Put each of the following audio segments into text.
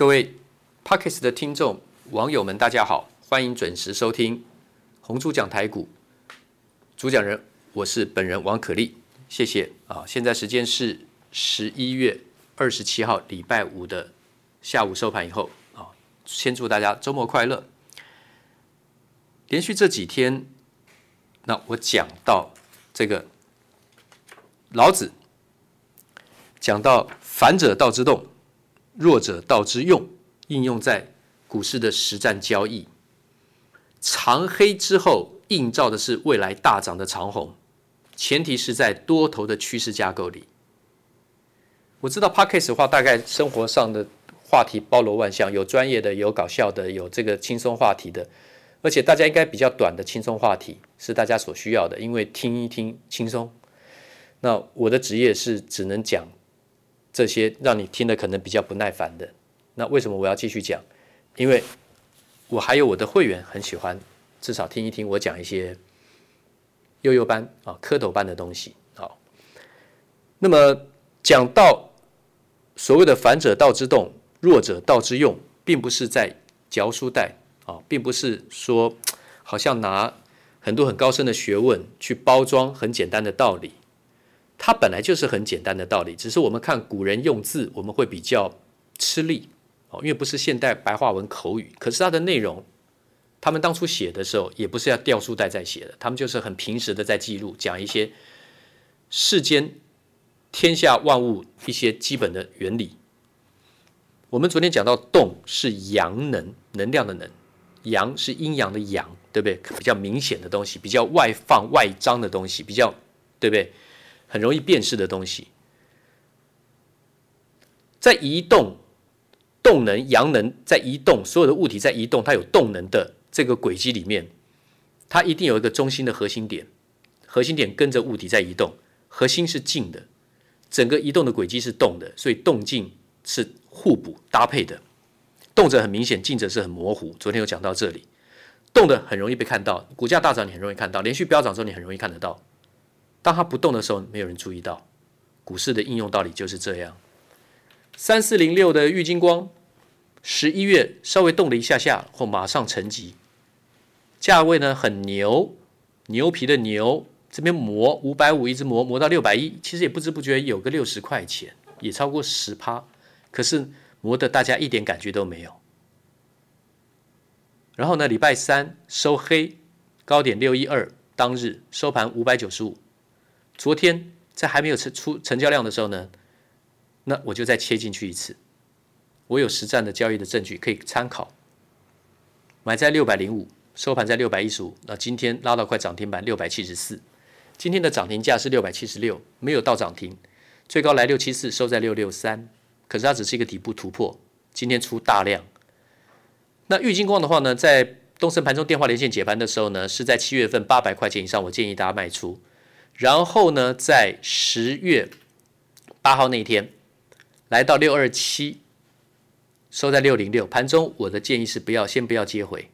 各位 Podcast 的听众、网友们，大家好，欢迎准时收听红猪讲台股。主讲人我是本人王可立，谢谢啊。现在时间是十一月二十七号礼拜五的下午收盘以后啊，先祝大家周末快乐。连续这几天，那我讲到这个老子讲到反者道之动。弱者道之用，应用在股市的实战交易。长黑之后，映照的是未来大涨的长红，前提是在多头的趋势架构里。我知道 Podcast 的话，大概生活上的话题包罗万象，有专业的，有搞笑的，有这个轻松话题的，而且大家应该比较短的轻松话题是大家所需要的，因为听一听轻松。那我的职业是只能讲。这些让你听的可能比较不耐烦的，那为什么我要继续讲？因为我还有我的会员很喜欢，至少听一听我讲一些幼幼班啊、蝌蚪班的东西。好，那么讲到所谓的反者道之动，弱者道之用，并不是在嚼书袋啊，并不是说好像拿很多很高深的学问去包装很简单的道理。它本来就是很简单的道理，只是我们看古人用字，我们会比较吃力哦，因为不是现代白话文口语。可是它的内容，他们当初写的时候，也不是要掉书袋在写的，他们就是很平实的在记录，讲一些世间天下万物一些基本的原理。我们昨天讲到，动是阳能，能量的能，阳是阴阳的阳，对不对？比较明显的东西，比较外放外张的东西，比较对不对？很容易辨识的东西，在移动，动能、阳能在移动，所有的物体在移动，它有动能的这个轨迹里面，它一定有一个中心的核心点，核心点跟着物体在移动，核心是静的，整个移动的轨迹是动的，所以动静是互补搭配的，动者很明显，静者是很模糊。昨天有讲到这里，动的很容易被看到，股价大涨你很容易看到，连续飙涨之后你很容易看得到。当它不动的时候，没有人注意到。股市的应用道理就是这样。三四零六的玉金光，十一月稍微动了一下下，或马上沉寂。价位呢很牛，牛皮的牛，这边磨五百五，一直磨磨到六百一，其实也不知不觉有个六十块钱，也超过十趴。可是磨得大家一点感觉都没有。然后呢，礼拜三收黑，高点六一二，当日收盘五百九十五。昨天在还没有成出成交量的时候呢，那我就再切进去一次。我有实战的交易的证据可以参考。买在六百零五，收盘在六百一十五。那今天拉到快涨停板六百七十四。今天的涨停价是六百七十六，没有到涨停，最高来六七四，收在六六三。可是它只是一个底部突破。今天出大量。那玉金光的话呢，在东森盘中电话连线解盘的时候呢，是在七月份八百块钱以上，我建议大家卖出。然后呢，在十月八号那一天，来到六二七，收在六零六。盘中我的建议是不要先不要接回。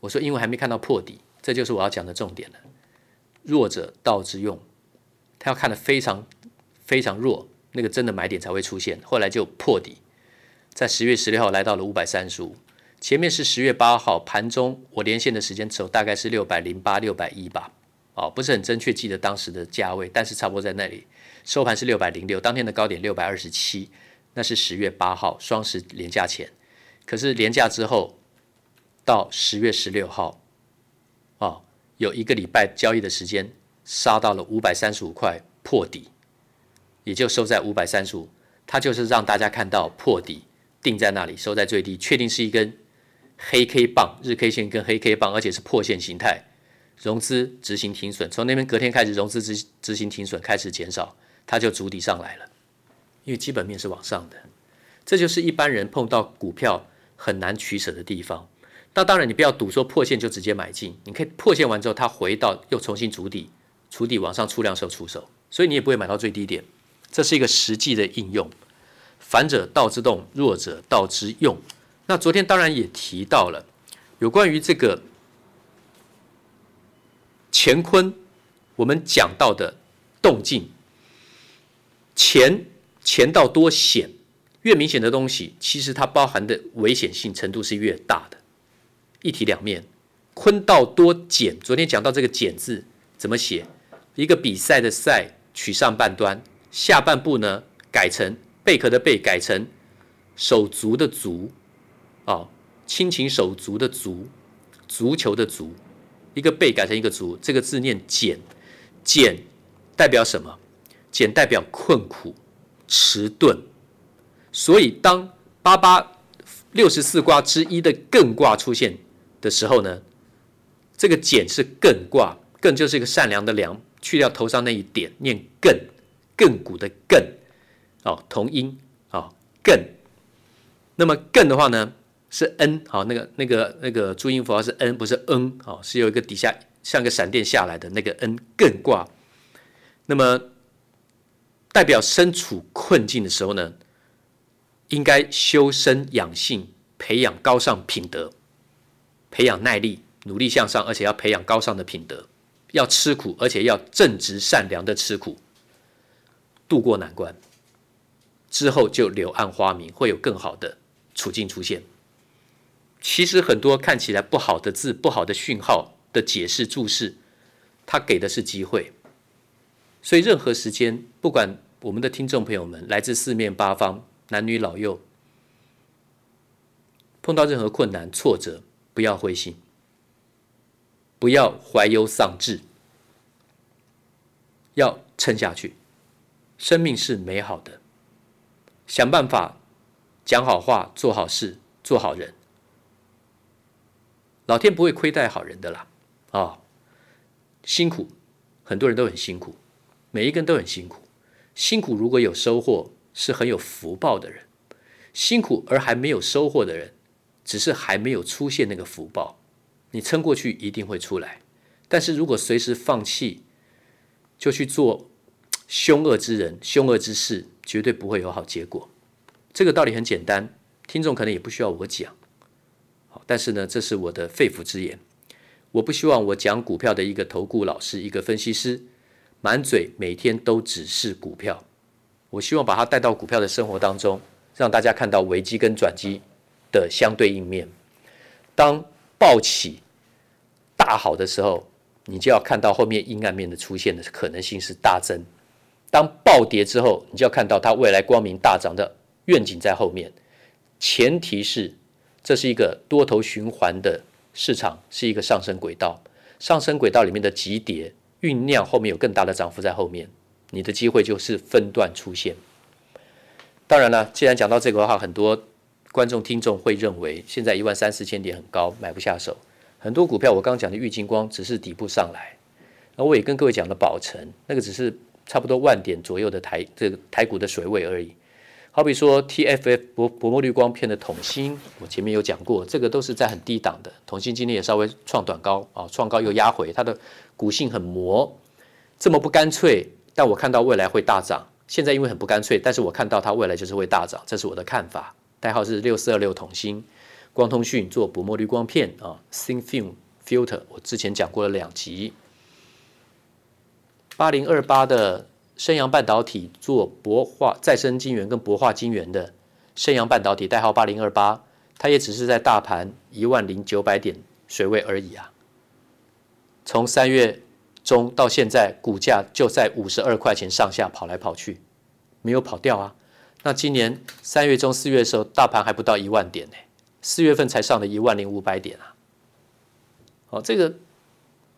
我说，因为还没看到破底，这就是我要讲的重点了。弱者道之用，他要看得非常非常弱，那个真的买点才会出现。后来就破底，在十月十六号来到了五百三十五。前面是十月八号盘中我连线的时间轴大概是六百零八、六百一吧。哦，不是很正确记得当时的价位，但是差不多在那里。收盘是六百零六，当天的高点六百二十七，那是十月八号双十连假前。可是连假之后到十月十六号，哦，有一个礼拜交易的时间，杀到了五百三十五块破底，也就收在五百三十五。它就是让大家看到破底定在那里，收在最低，确定是一根黑 K 棒，日 K 线跟黑 K 棒，而且是破线形态。融资执行停损，从那边隔天开始，融资执执行停损开始减少，它就筑底上来了。因为基本面是往上的，这就是一般人碰到股票很难取舍的地方。那当然，你不要赌说破线就直接买进，你可以破线完之后，它回到又重新筑底，筑底往上出量时候出手，所以你也不会买到最低点。这是一个实际的应用。反者道之动，弱者道之用。那昨天当然也提到了有关于这个。乾坤，我们讲到的动静，乾乾道多险，越明显的东西，其实它包含的危险性程度是越大的。一体两面，坤道多简。昨天讲到这个简字怎么写？一个比赛的赛取上半端，下半部呢改成贝壳的贝，改成手足的足，哦，亲情手足的足，足球的足，一个贝改成一个足，这个字念简，简代表什么？简代表困苦、迟钝。所以，当八八六十四卦之一的艮卦出现的时候呢，这个简是艮卦，艮就是一个善良的良，去掉头上那一点，念艮，亘古的艮，哦，同音，哦，艮。那么艮的话呢，是 n，好，那个那个那个注音符号是 n，不是 n，哦，是有一个底下像个闪电下来的那个 n，艮卦。那么代表身处困境的时候呢，应该修身养性，培养高尚品德，培养耐力，努力向上，而且要培养高尚的品德，要吃苦，而且要正直善良的吃苦，度过难关，之后就柳暗花明，会有更好的处境出现。其实很多看起来不好的字、不好的讯号的解释注释，它给的是机会。所以任何时间，不管我们的听众朋友们来自四面八方。男女老幼碰到任何困难挫折，不要灰心，不要怀忧丧志，要撑下去。生命是美好的，想办法讲好话，做好事，做好人。老天不会亏待好人的啦！啊、辛苦，很多人都很辛苦，每一个人都很辛苦。辛苦如果有收获。是很有福报的人，辛苦而还没有收获的人，只是还没有出现那个福报。你撑过去一定会出来，但是如果随时放弃，就去做凶恶之人、凶恶之事，绝对不会有好结果。这个道理很简单，听众可能也不需要我讲。但是呢，这是我的肺腑之言。我不希望我讲股票的一个投顾老师、一个分析师，满嘴每天都只是股票。我希望把它带到股票的生活当中，让大家看到危机跟转机的相对应面。当暴起大好的时候，你就要看到后面阴暗面的出现的可能性是大增；当暴跌之后，你就要看到它未来光明大涨的愿景在后面。前提是这是一个多头循环的市场，是一个上升轨道。上升轨道里面的急跌酝酿，后面有更大的涨幅在后面。你的机会就是分段出现。当然了，既然讲到这个的话，很多观众听众会认为现在一万三四千点很高，买不下手。很多股票我刚刚讲的玉金光只是底部上来，那我也跟各位讲了宝成，那个只是差不多万点左右的台这个台股的水位而已。好比说 TFF 薄薄膜滤光片的统芯，我前面有讲过，这个都是在很低档的。统芯今天也稍微创短高啊，创高又压回，它的股性很磨，这么不干脆。但我看到未来会大涨，现在因为很不干脆，但是我看到它未来就是会大涨，这是我的看法。代号是六四二六统芯，光通讯做薄膜滤光片啊，Thin Film Filter，我之前讲过了两集。八零二八的升阳半导体做薄化再生晶圆跟薄化晶圆的升阳半导体，代号八零二八，它也只是在大盘一万零九百点水位而已啊，从三月。中到现在，股价就在五十二块钱上下跑来跑去，没有跑掉啊。那今年三月中、四月的时候，大盘还不到一万点呢，四月份才上了一万零五百点啊。哦，这个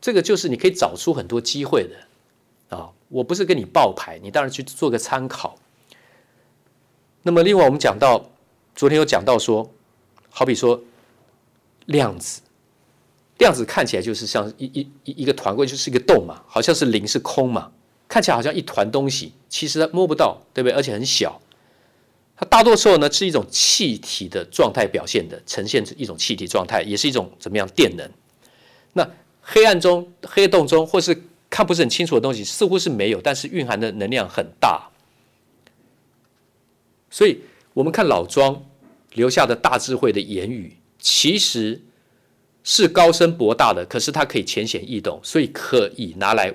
这个就是你可以找出很多机会的啊、哦。我不是跟你报牌，你当然去做个参考。那么另外我们讲到，昨天有讲到说，好比说量子。量子看起来就是像一一一一个团，过就是一个洞嘛，好像是零是空嘛，看起来好像一团东西，其实它摸不到，对不对？而且很小，它大多时候呢是一种气体的状态表现的，呈现一种气体状态，也是一种怎么样电能。那黑暗中、黑洞中，或是看不是很清楚的东西，似乎是没有，但是蕴含的能量很大。所以我们看老庄留下的大智慧的言语，其实。是高深博大的，可是它可以浅显易懂，所以可以拿来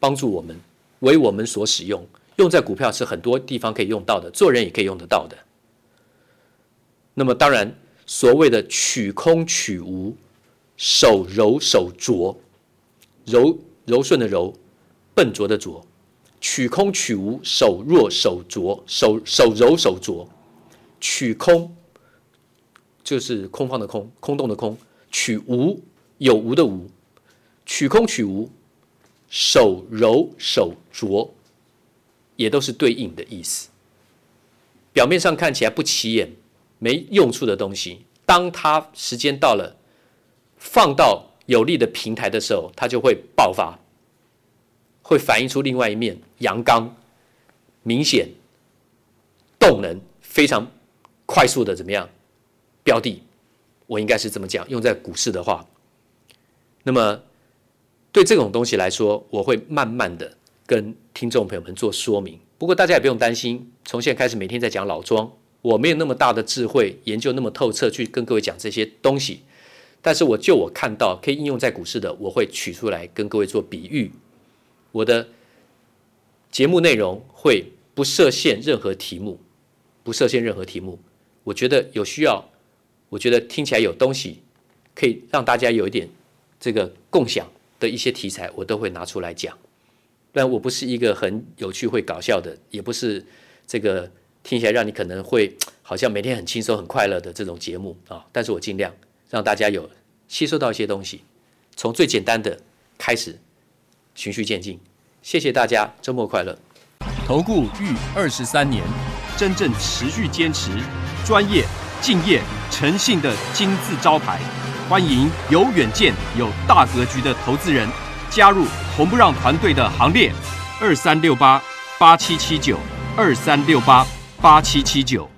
帮助我们，为我们所使用。用在股票是很多地方可以用到的，做人也可以用得到的。那么当然，所谓的取空取无，手柔手拙，柔柔顺的柔，笨拙的拙，取空取无，手弱手拙，手手柔手拙，取空就是空方的空，空洞的空，取无有无的无，取空取无，手柔手拙，也都是对应的意思。表面上看起来不起眼、没用处的东西，当它时间到了，放到有利的平台的时候，它就会爆发，会反映出另外一面阳刚、明显、动能非常快速的怎么样标的？我应该是这么讲，用在股市的话。那么对这种东西来说，我会慢慢的跟听众朋友们做说明。不过大家也不用担心，从现在开始每天在讲老庄，我没有那么大的智慧，研究那么透彻去跟各位讲这些东西。但是我就我看到可以应用在股市的，我会取出来跟各位做比喻。我的节目内容会不设限任何题目，不设限任何题目。我觉得有需要，我觉得听起来有东西，可以让大家有一点这个共享的一些题材，我都会拿出来讲。但我不是一个很有趣、会搞笑的，也不是这个听起来让你可能会好像每天很轻松、很快乐的这种节目啊。但是我尽量让大家有吸收到一些东西，从最简单的开始，循序渐进。谢谢大家，周末快乐。投顾逾二十三年，真正持续坚持、专业、敬业、诚信的金字招牌。欢迎有远见、有大格局的投资人。加入红不让团队的行列，二三六八八七七九，二三六八八七七九。